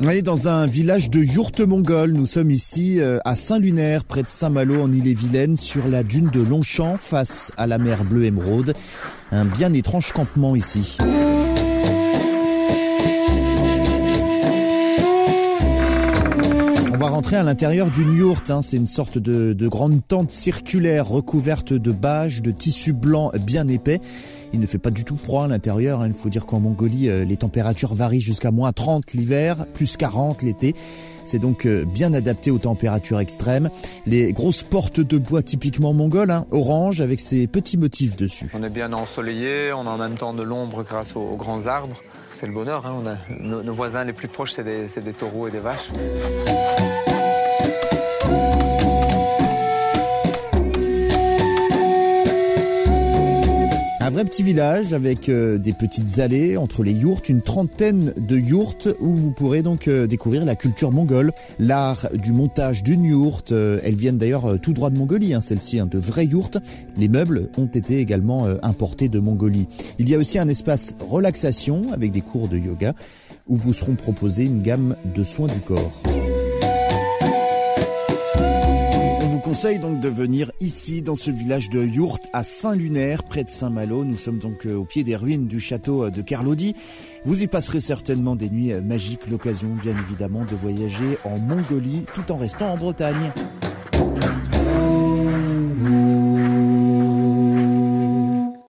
Oui, dans un village de yourte mongole. Nous sommes ici euh, à Saint-Lunaire, près de Saint-Malo, en Ille-et-Vilaine, sur la dune de Longchamp, face à la mer bleue émeraude. Un bien étrange campement ici. On va rentrer à l'intérieur d'une yourte. Hein. C'est une sorte de, de grande tente circulaire recouverte de bâches, de tissu blanc bien épais. Il ne fait pas du tout froid à l'intérieur. Hein. Il faut dire qu'en Mongolie, euh, les températures varient jusqu'à moins 30 l'hiver, plus 40 l'été. C'est donc euh, bien adapté aux températures extrêmes. Les grosses portes de bois typiquement mongoles, hein, orange avec ces petits motifs dessus. On est bien ensoleillé, on a en même temps de l'ombre grâce aux, grands arbres. C'est le bonheur. Hein. Nos, voisins les plus proches, c'est des taureaux et des vaches. Vrai petit village avec euh, des petites allées entre les yourtes, une trentaine de yourtes où vous pourrez donc euh, découvrir la culture mongole, l'art du montage d'une yourte. Euh, elles viennent d'ailleurs tout droit de Mongolie, hein, celles-ci, hein, de vraies yourtes. Les meubles ont été également importés de Mongolie. Il y a aussi un espace relaxation avec des cours de yoga où vous seront proposés une gamme de soins du corps conseille donc de venir ici dans ce village de Yourte à Saint-Lunaire près de Saint-Malo. Nous sommes donc euh, au pied des ruines du château de Carlodi. Vous y passerez certainement des nuits magiques, l'occasion bien évidemment de voyager en Mongolie tout en restant en Bretagne.